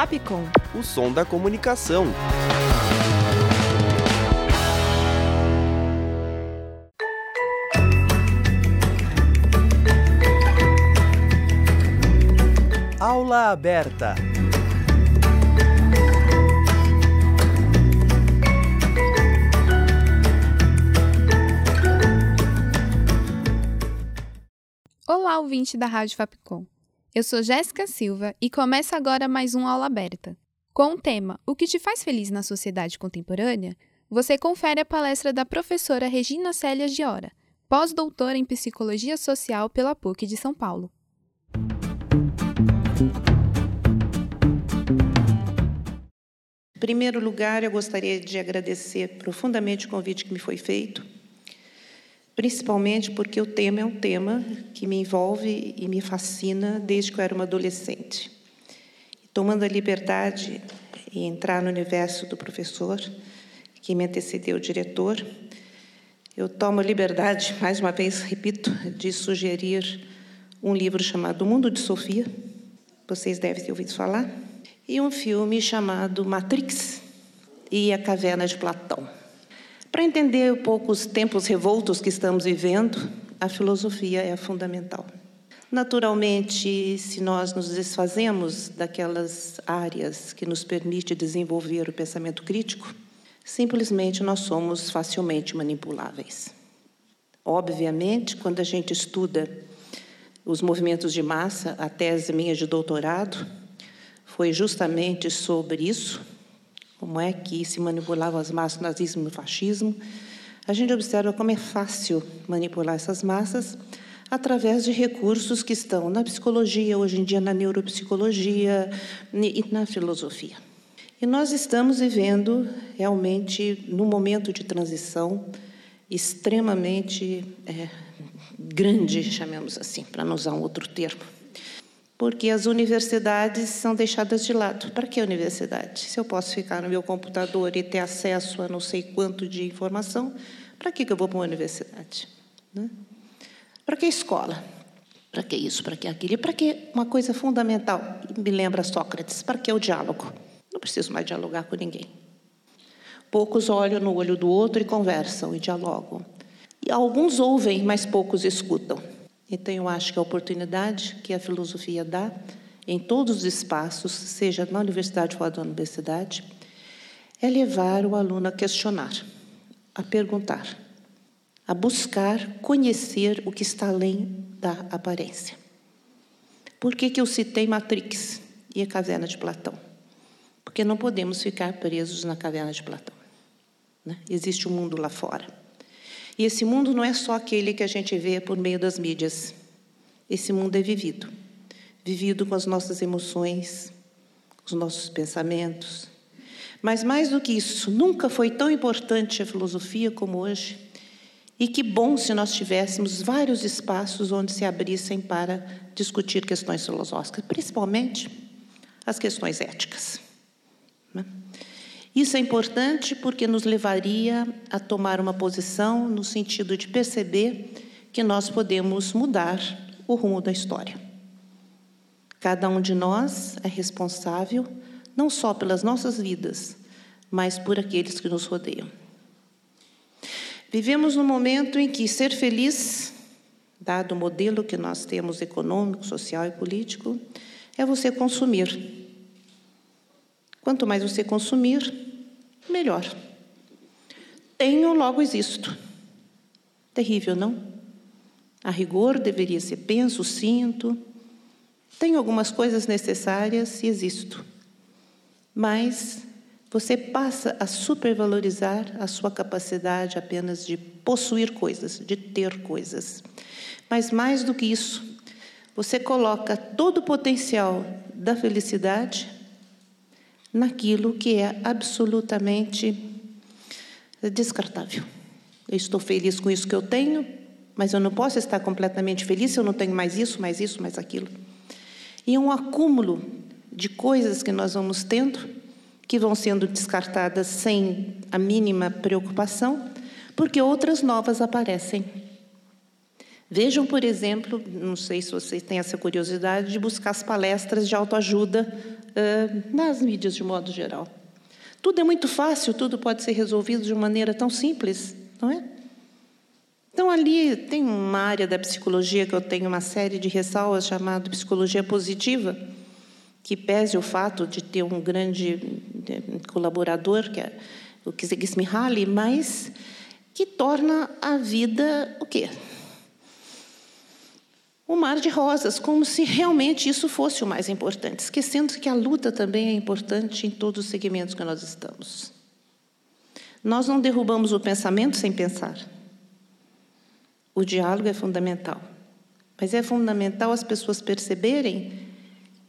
Fapcom. O som da comunicação. Aula aberta. Olá, ouvinte da Rádio Fapcom. Eu sou Jéssica Silva e começa agora mais um Aula Aberta. Com o tema O que te faz feliz na sociedade contemporânea, você confere a palestra da professora Regina Célia Giora, pós-doutora em Psicologia Social pela PUC de São Paulo. Em primeiro lugar, eu gostaria de agradecer profundamente o convite que me foi feito principalmente porque o tema é um tema que me envolve e me fascina desde que eu era uma adolescente. Tomando a liberdade e entrar no universo do professor, que me antecedeu o diretor, eu tomo a liberdade, mais uma vez repito, de sugerir um livro chamado O Mundo de Sofia, vocês devem ter ouvido falar, e um filme chamado Matrix e a Caverna de Platão. Para entender um pouco os tempos revoltos que estamos vivendo, a filosofia é fundamental. Naturalmente, se nós nos desfazemos daquelas áreas que nos permite desenvolver o pensamento crítico, simplesmente nós somos facilmente manipuláveis. Obviamente, quando a gente estuda os movimentos de massa, a tese minha de doutorado foi justamente sobre isso, como é que se manipulavam as massas nazismo e fascismo, a gente observa como é fácil manipular essas massas através de recursos que estão na psicologia, hoje em dia na neuropsicologia e na filosofia. E nós estamos vivendo realmente num momento de transição extremamente é, grande, chamemos assim, para não usar um outro termo porque as universidades são deixadas de lado. Para que universidade? Se eu posso ficar no meu computador e ter acesso a não sei quanto de informação, para que eu vou para uma universidade? Né? Para que escola? Para que isso? Para que aquilo? E para que uma coisa fundamental? Me lembra Sócrates: para que o diálogo? Não preciso mais dialogar com ninguém. Poucos olham no olho do outro e conversam e dialogam. E alguns ouvem, mas poucos escutam. Então, eu acho que a oportunidade que a filosofia dá em todos os espaços, seja na universidade ou da universidade, é levar o aluno a questionar, a perguntar, a buscar conhecer o que está além da aparência. Por que, que eu citei Matrix e a caverna de Platão? Porque não podemos ficar presos na caverna de Platão. Né? Existe um mundo lá fora. E esse mundo não é só aquele que a gente vê por meio das mídias. Esse mundo é vivido. Vivido com as nossas emoções, os nossos pensamentos. Mas mais do que isso, nunca foi tão importante a filosofia como hoje. E que bom se nós tivéssemos vários espaços onde se abrissem para discutir questões filosóficas, principalmente as questões éticas. Né? Isso é importante porque nos levaria a tomar uma posição no sentido de perceber que nós podemos mudar o rumo da história. Cada um de nós é responsável não só pelas nossas vidas, mas por aqueles que nos rodeiam. Vivemos num momento em que ser feliz, dado o modelo que nós temos econômico, social e político, é você consumir Quanto mais você consumir, melhor. Tenho, logo existo. Terrível, não? A rigor deveria ser penso, sinto. Tenho algumas coisas necessárias e existo. Mas você passa a supervalorizar a sua capacidade apenas de possuir coisas, de ter coisas. Mas mais do que isso, você coloca todo o potencial da felicidade naquilo que é absolutamente descartável. Eu estou feliz com isso que eu tenho, mas eu não posso estar completamente feliz se eu não tenho mais isso, mais isso, mais aquilo. E um acúmulo de coisas que nós vamos tendo, que vão sendo descartadas sem a mínima preocupação, porque outras novas aparecem. Vejam, por exemplo, não sei se vocês têm essa curiosidade de buscar as palestras de autoajuda uh, nas mídias de modo geral. Tudo é muito fácil, tudo pode ser resolvido de maneira tão simples, não é? Então, ali tem uma área da psicologia que eu tenho uma série de ressalvas chamada psicologia positiva, que pese o fato de ter um grande colaborador, que é o Csikszentmihalyi, mas que torna a vida o quê? Um mar de rosas, como se realmente isso fosse o mais importante, esquecendo que a luta também é importante em todos os segmentos que nós estamos. Nós não derrubamos o pensamento sem pensar. O diálogo é fundamental. Mas é fundamental as pessoas perceberem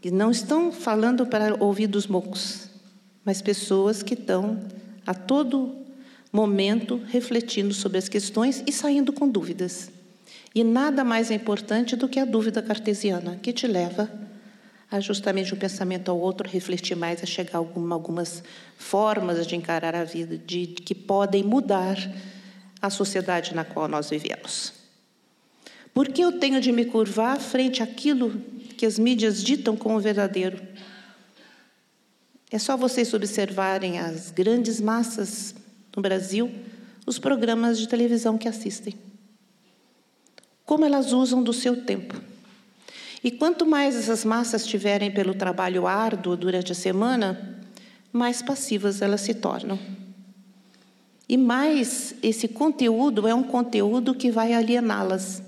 que não estão falando para ouvidos mocos, mas pessoas que estão a todo momento refletindo sobre as questões e saindo com dúvidas. E nada mais é importante do que a dúvida cartesiana, que te leva a justamente um pensamento ao outro, refletir mais, a chegar a alguma, algumas formas de encarar a vida, de, de que podem mudar a sociedade na qual nós vivemos. Por que eu tenho de me curvar frente àquilo que as mídias ditam como verdadeiro? É só vocês observarem as grandes massas no Brasil, os programas de televisão que assistem. Como elas usam do seu tempo. E quanto mais essas massas tiverem pelo trabalho árduo durante a semana, mais passivas elas se tornam. E mais esse conteúdo é um conteúdo que vai aliená-las.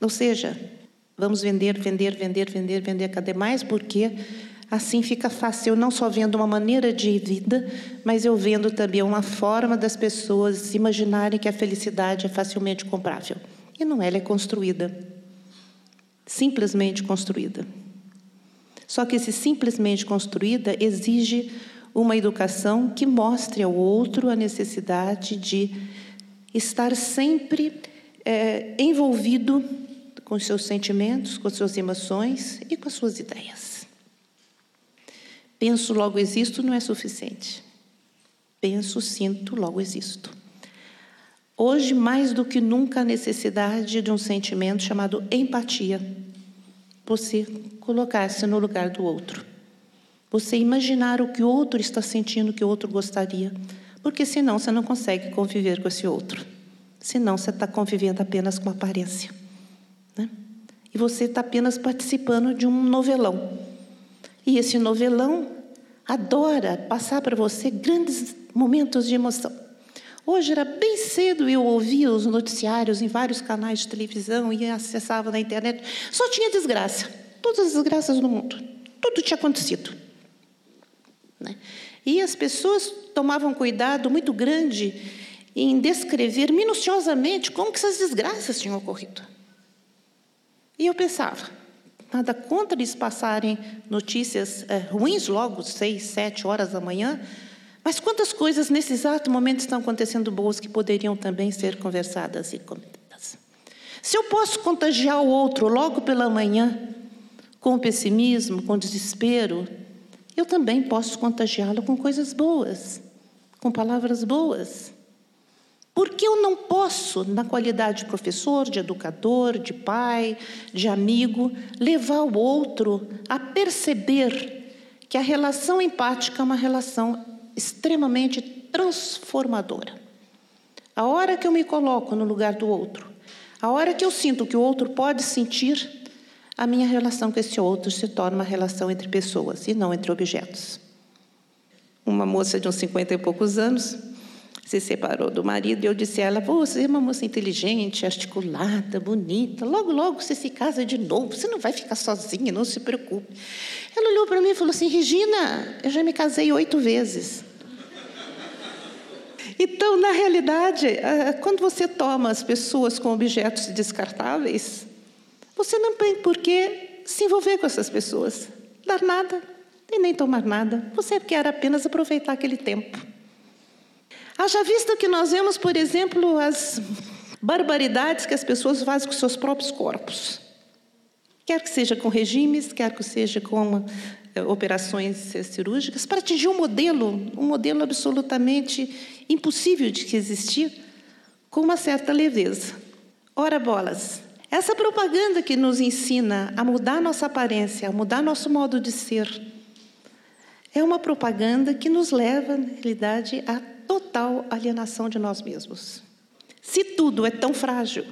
Ou seja, vamos vender, vender, vender, vender, vender cada mais, porque assim fica fácil. Eu não só vendo uma maneira de vida, mas eu vendo também uma forma das pessoas imaginarem que a felicidade é facilmente comprável. E não, ela é construída. Simplesmente construída. Só que esse simplesmente construída exige uma educação que mostre ao outro a necessidade de estar sempre é, envolvido com seus sentimentos, com as suas emoções e com as suas ideias. Penso, logo existo não é suficiente. Penso, sinto, logo existo. Hoje, mais do que nunca, a necessidade de um sentimento chamado empatia. Você colocar-se no lugar do outro. Você imaginar o que o outro está sentindo, o que o outro gostaria. Porque senão você não consegue conviver com esse outro. Senão você está convivendo apenas com aparência. Né? E você está apenas participando de um novelão. E esse novelão adora passar para você grandes momentos de emoção. Hoje era bem cedo eu ouvia os noticiários em vários canais de televisão e acessava na internet. Só tinha desgraça. Todas as desgraças do mundo. Tudo tinha acontecido. Né? E as pessoas tomavam cuidado muito grande em descrever minuciosamente como que essas desgraças tinham ocorrido. E eu pensava, nada contra eles passarem notícias é, ruins logo, seis, sete horas da manhã, mas quantas coisas nesse exato momento estão acontecendo boas que poderiam também ser conversadas e comentadas? Se eu posso contagiar o outro logo pela manhã, com pessimismo, com desespero, eu também posso contagiá-lo com coisas boas, com palavras boas. Porque eu não posso, na qualidade de professor, de educador, de pai, de amigo, levar o outro a perceber que a relação empática é uma relação extremamente transformadora. A hora que eu me coloco no lugar do outro, a hora que eu sinto que o outro pode sentir, a minha relação com esse outro se torna uma relação entre pessoas e não entre objetos. Uma moça de uns 50 e poucos anos se separou do marido e eu disse a ela: Você é uma moça inteligente, articulada, bonita, logo, logo você se casa de novo, você não vai ficar sozinha, não se preocupe. Ela olhou para mim e falou assim: Regina, eu já me casei oito vezes. Então, na realidade, quando você toma as pessoas com objetos descartáveis, você não tem por que se envolver com essas pessoas, dar nada e nem tomar nada. Você quer apenas aproveitar aquele tempo. Haja vista que nós vemos, por exemplo, as barbaridades que as pessoas fazem com seus próprios corpos. Quer que seja com regimes, quer que seja com eh, operações cirúrgicas, para atingir um modelo, um modelo absolutamente impossível de existir, com uma certa leveza. Ora bolas, Essa propaganda que nos ensina a mudar nossa aparência, a mudar nosso modo de ser, é uma propaganda que nos leva, na realidade, à total alienação de nós mesmos. Se tudo é tão frágil,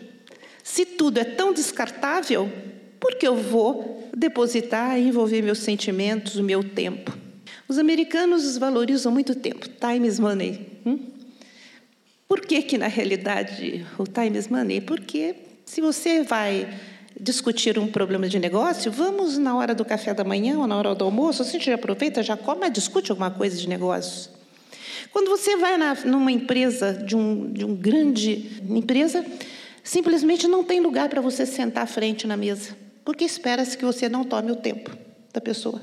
se tudo é tão descartável, por que eu vou depositar e envolver meus sentimentos, o meu tempo? Os americanos valorizam muito tempo. Time is money. Hum? Por que, que, na realidade, o time is money? Porque se você vai discutir um problema de negócio, vamos na hora do café da manhã ou na hora do almoço, a gente aproveita, já come, mas discute alguma coisa de negócio. Quando você vai na, numa empresa, de um, de um grande empresa, simplesmente não tem lugar para você sentar à frente na mesa, porque espera-se que você não tome o tempo da pessoa.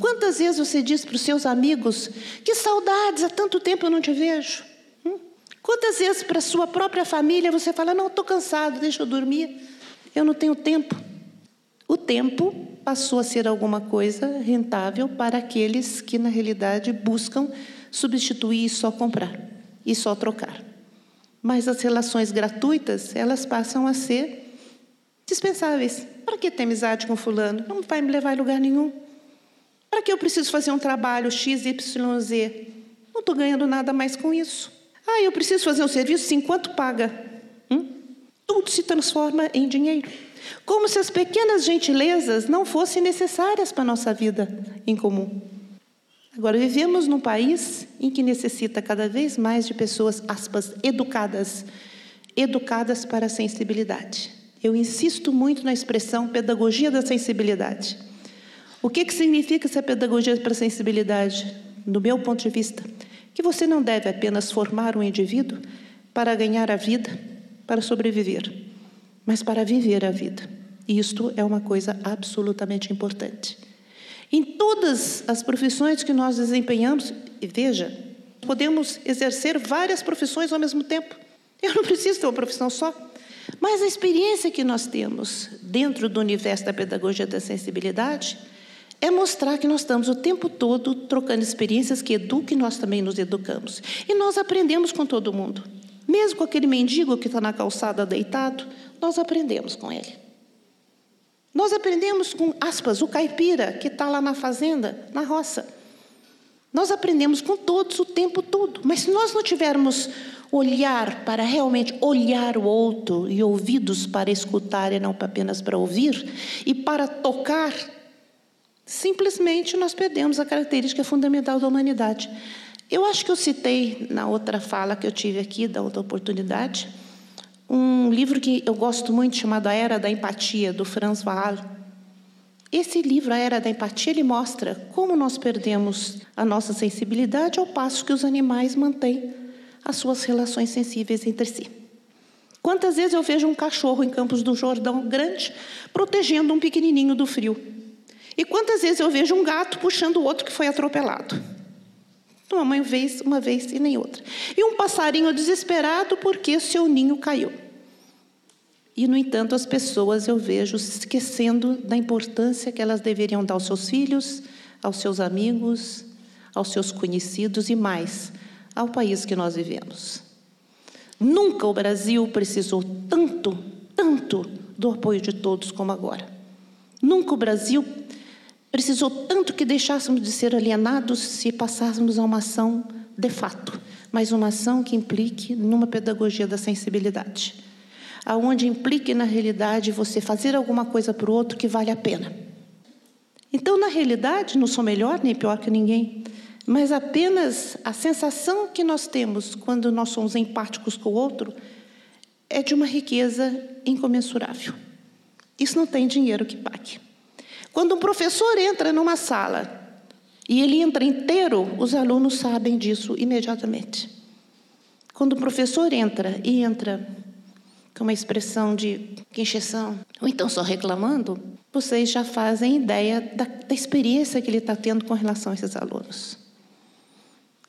Quantas vezes você diz para os seus amigos que saudades, há tanto tempo eu não te vejo? Hum? Quantas vezes para a sua própria família você fala, não, estou cansado, deixa eu dormir, eu não tenho tempo. O tempo passou a ser alguma coisa rentável para aqueles que, na realidade, buscam substituir e só comprar e só trocar. Mas as relações gratuitas, elas passam a ser dispensáveis. Para que ter amizade com fulano? Não vai me levar a lugar nenhum. Para que eu preciso fazer um trabalho X, Y, Z? Não estou ganhando nada mais com isso. Ah, eu preciso fazer um serviço, sim, quanto paga? Tudo se transforma em dinheiro. Como se as pequenas gentilezas não fossem necessárias para a nossa vida em comum. Agora, vivemos num país em que necessita cada vez mais de pessoas, aspas, educadas, educadas para a sensibilidade. Eu insisto muito na expressão pedagogia da sensibilidade. O que, que significa essa pedagogia para a sensibilidade? Do meu ponto de vista, que você não deve apenas formar um indivíduo para ganhar a vida, para sobreviver, mas para viver a vida. Isto é uma coisa absolutamente importante. Em todas as profissões que nós desempenhamos, veja, podemos exercer várias profissões ao mesmo tempo. Eu não preciso ter uma profissão só. Mas a experiência que nós temos dentro do universo da pedagogia da sensibilidade é mostrar que nós estamos o tempo todo trocando experiências que educam e nós também nos educamos. E nós aprendemos com todo mundo. Mesmo com aquele mendigo que está na calçada deitado, nós aprendemos com ele. Nós aprendemos com, aspas, o caipira que está lá na fazenda, na roça. Nós aprendemos com todos o tempo todo. Mas se nós não tivermos olhar para realmente olhar o outro e ouvidos para escutar e não apenas para ouvir, e para tocar simplesmente nós perdemos a característica fundamental da humanidade. Eu acho que eu citei na outra fala que eu tive aqui, da outra oportunidade, um livro que eu gosto muito chamado A Era da Empatia, do Franz Wahl. Esse livro, A Era da Empatia, ele mostra como nós perdemos a nossa sensibilidade ao passo que os animais mantêm as suas relações sensíveis entre si. Quantas vezes eu vejo um cachorro em Campos do Jordão grande protegendo um pequenininho do frio? E quantas vezes eu vejo um gato puxando o outro que foi atropelado? Uma mãe vez, uma vez e nem outra. E um passarinho desesperado porque seu ninho caiu. E, no entanto, as pessoas eu vejo esquecendo da importância que elas deveriam dar aos seus filhos, aos seus amigos, aos seus conhecidos e mais, ao país que nós vivemos. Nunca o Brasil precisou tanto, tanto do apoio de todos como agora. Nunca o Brasil Precisou tanto que deixássemos de ser alienados se passássemos a uma ação de fato, mas uma ação que implique numa pedagogia da sensibilidade, aonde implique na realidade você fazer alguma coisa para o outro que vale a pena. Então, na realidade, não sou melhor nem pior que ninguém, mas apenas a sensação que nós temos quando nós somos empáticos com o outro é de uma riqueza incomensurável. Isso não tem dinheiro que pague. Quando um professor entra numa sala e ele entra inteiro, os alunos sabem disso imediatamente. Quando o professor entra e entra com uma expressão de queixação, ou então só reclamando, vocês já fazem ideia da, da experiência que ele está tendo com relação a esses alunos.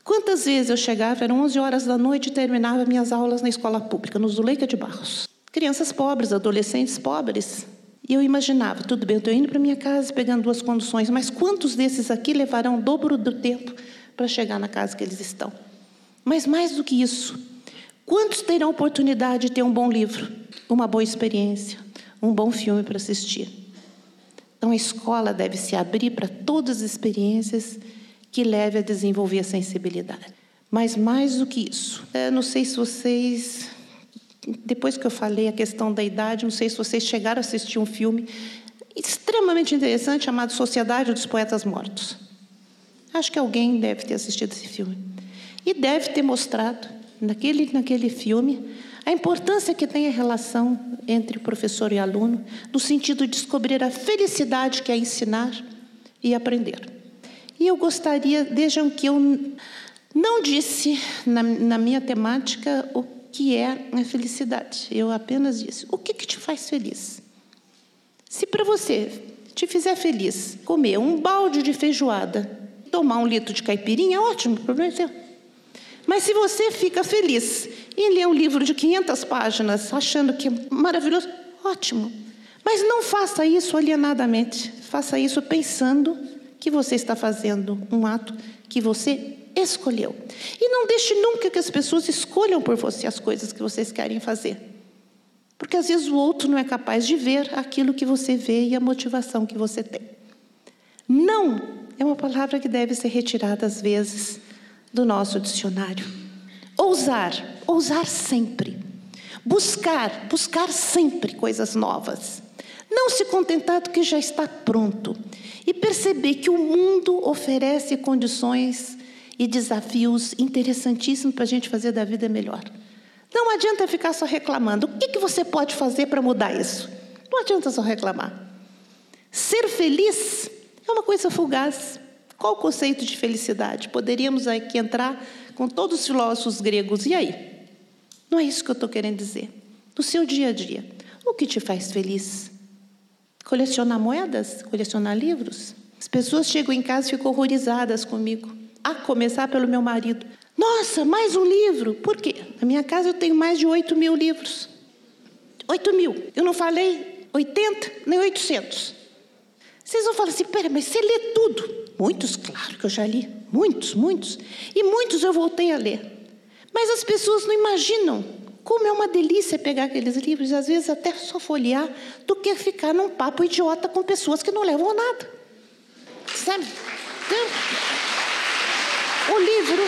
Quantas vezes eu chegava, eram 11 horas da noite e terminava minhas aulas na escola pública, no Zuleika de Barros. Crianças pobres, adolescentes pobres, e eu imaginava, tudo bem, eu estou indo para minha casa pegando duas conduções, mas quantos desses aqui levarão o dobro do tempo para chegar na casa que eles estão? Mas mais do que isso, quantos terão oportunidade de ter um bom livro, uma boa experiência, um bom filme para assistir. Então, a escola deve se abrir para todas as experiências que levem a desenvolver a sensibilidade. Mas mais do que isso, eu não sei se vocês, depois que eu falei a questão da idade, não sei se vocês chegaram a assistir um filme extremamente interessante chamado Sociedade dos Poetas Mortos. Acho que alguém deve ter assistido esse filme. E deve ter mostrado, naquele, naquele filme, a importância que tem a relação entre professor e aluno, no sentido de descobrir a felicidade que é ensinar e aprender. E eu gostaria, vejam que eu não disse na, na minha temática o que é a felicidade. Eu apenas disse: o que, que te faz feliz? Se para você te fizer feliz comer um balde de feijoada, tomar um litro de caipirinha, ótimo, o problema é seu. Mas se você fica feliz em ler um livro de 500 páginas, achando que é maravilhoso, ótimo. Mas não faça isso alienadamente. Faça isso pensando que você está fazendo um ato que você escolheu. E não deixe nunca que as pessoas escolham por você as coisas que vocês querem fazer. Porque às vezes o outro não é capaz de ver aquilo que você vê e a motivação que você tem. Não é uma palavra que deve ser retirada às vezes do nosso dicionário. Ousar, ousar sempre. Buscar, buscar sempre coisas novas. Não se contentar do que já está pronto. E perceber que o mundo oferece condições e desafios interessantíssimos para a gente fazer da vida melhor. Não adianta ficar só reclamando. O que, que você pode fazer para mudar isso? Não adianta só reclamar. Ser feliz é uma coisa fugaz. Qual o conceito de felicidade? Poderíamos aqui entrar com todos os filósofos gregos. E aí? Não é isso que eu estou querendo dizer. No seu dia a dia, o que te faz feliz? Colecionar moedas? Colecionar livros? As pessoas chegam em casa e ficam horrorizadas comigo. A começar pelo meu marido. Nossa, mais um livro. Por quê? Na minha casa eu tenho mais de 8 mil livros. 8 mil. Eu não falei 80 nem 800. Vocês vão falar assim, pera, mas você lê tudo. Muitos, claro que eu já li. Muitos, muitos. E muitos eu voltei a ler. Mas as pessoas não imaginam como é uma delícia pegar aqueles livros, às vezes até só folhear, do que ficar num papo idiota com pessoas que não levam nada. Sabe? Então, o livro.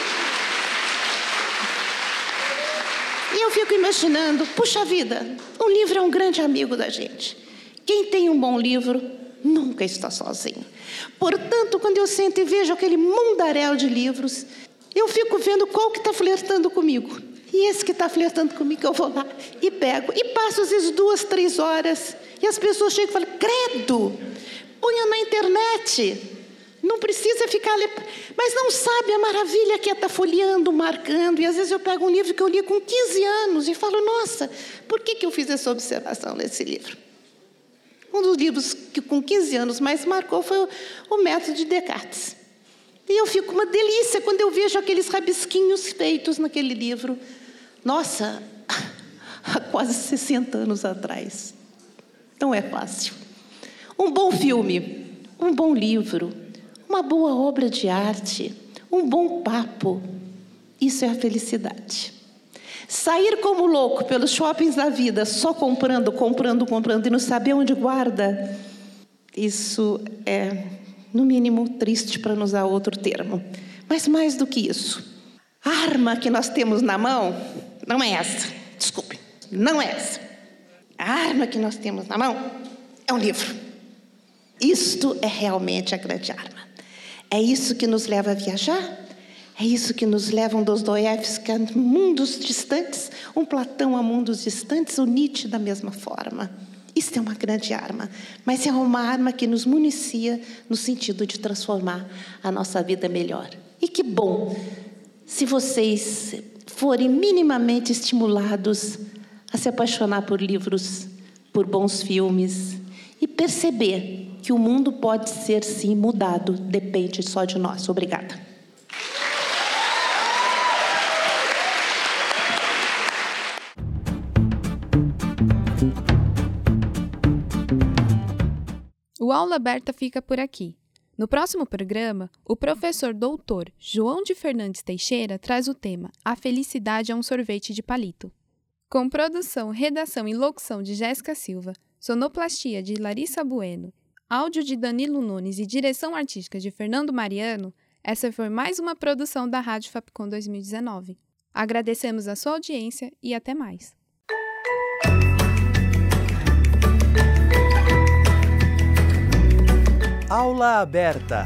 E eu fico imaginando, puxa vida, o livro é um grande amigo da gente. Quem tem um bom livro nunca está sozinho. Portanto, quando eu sento e vejo aquele mundaréu de livros, eu fico vendo qual que está flertando comigo. E esse que está flertando comigo, eu vou lá e pego. E passo às vezes duas, três horas. E as pessoas chegam e falam: credo, ponha na internet. Não precisa ficar. Mas não sabe a maravilha que é estar tá folheando, marcando. E às vezes eu pego um livro que eu li com 15 anos e falo: nossa, por que, que eu fiz essa observação nesse livro? Um dos livros que com 15 anos mais marcou foi o, o Método de Descartes. E eu fico uma delícia quando eu vejo aqueles rabisquinhos feitos naquele livro. Nossa, há quase 60 anos atrás. Não é fácil. Um bom filme, um bom livro, uma boa obra de arte, um bom papo. Isso é a felicidade. Sair como louco pelos shoppings da vida, só comprando, comprando, comprando e não saber onde guarda, isso é, no mínimo, triste para não usar outro termo. Mas mais do que isso, a arma que nós temos na mão não é essa. Desculpe, não é essa. A arma que nós temos na mão é um livro. Isto é realmente a grande arma. É isso que nos leva a viajar? É isso que nos leva um Dostoiévski a mundos distantes, um Platão a mundos distantes, o Nietzsche da mesma forma. Isso é uma grande arma, mas é uma arma que nos municia no sentido de transformar a nossa vida melhor. E que bom se vocês forem minimamente estimulados a se apaixonar por livros, por bons filmes e perceber que o mundo pode ser sim mudado, depende só de nós. Obrigada. O Aula Aberta fica por aqui. No próximo programa, o professor doutor João de Fernandes Teixeira traz o tema A Felicidade é um Sorvete de Palito. Com produção, redação e locução de Jéssica Silva, sonoplastia de Larissa Bueno, áudio de Danilo Nunes e direção artística de Fernando Mariano, essa foi mais uma produção da Rádio Fapcom 2019. Agradecemos a sua audiência e até mais. Aula aberta.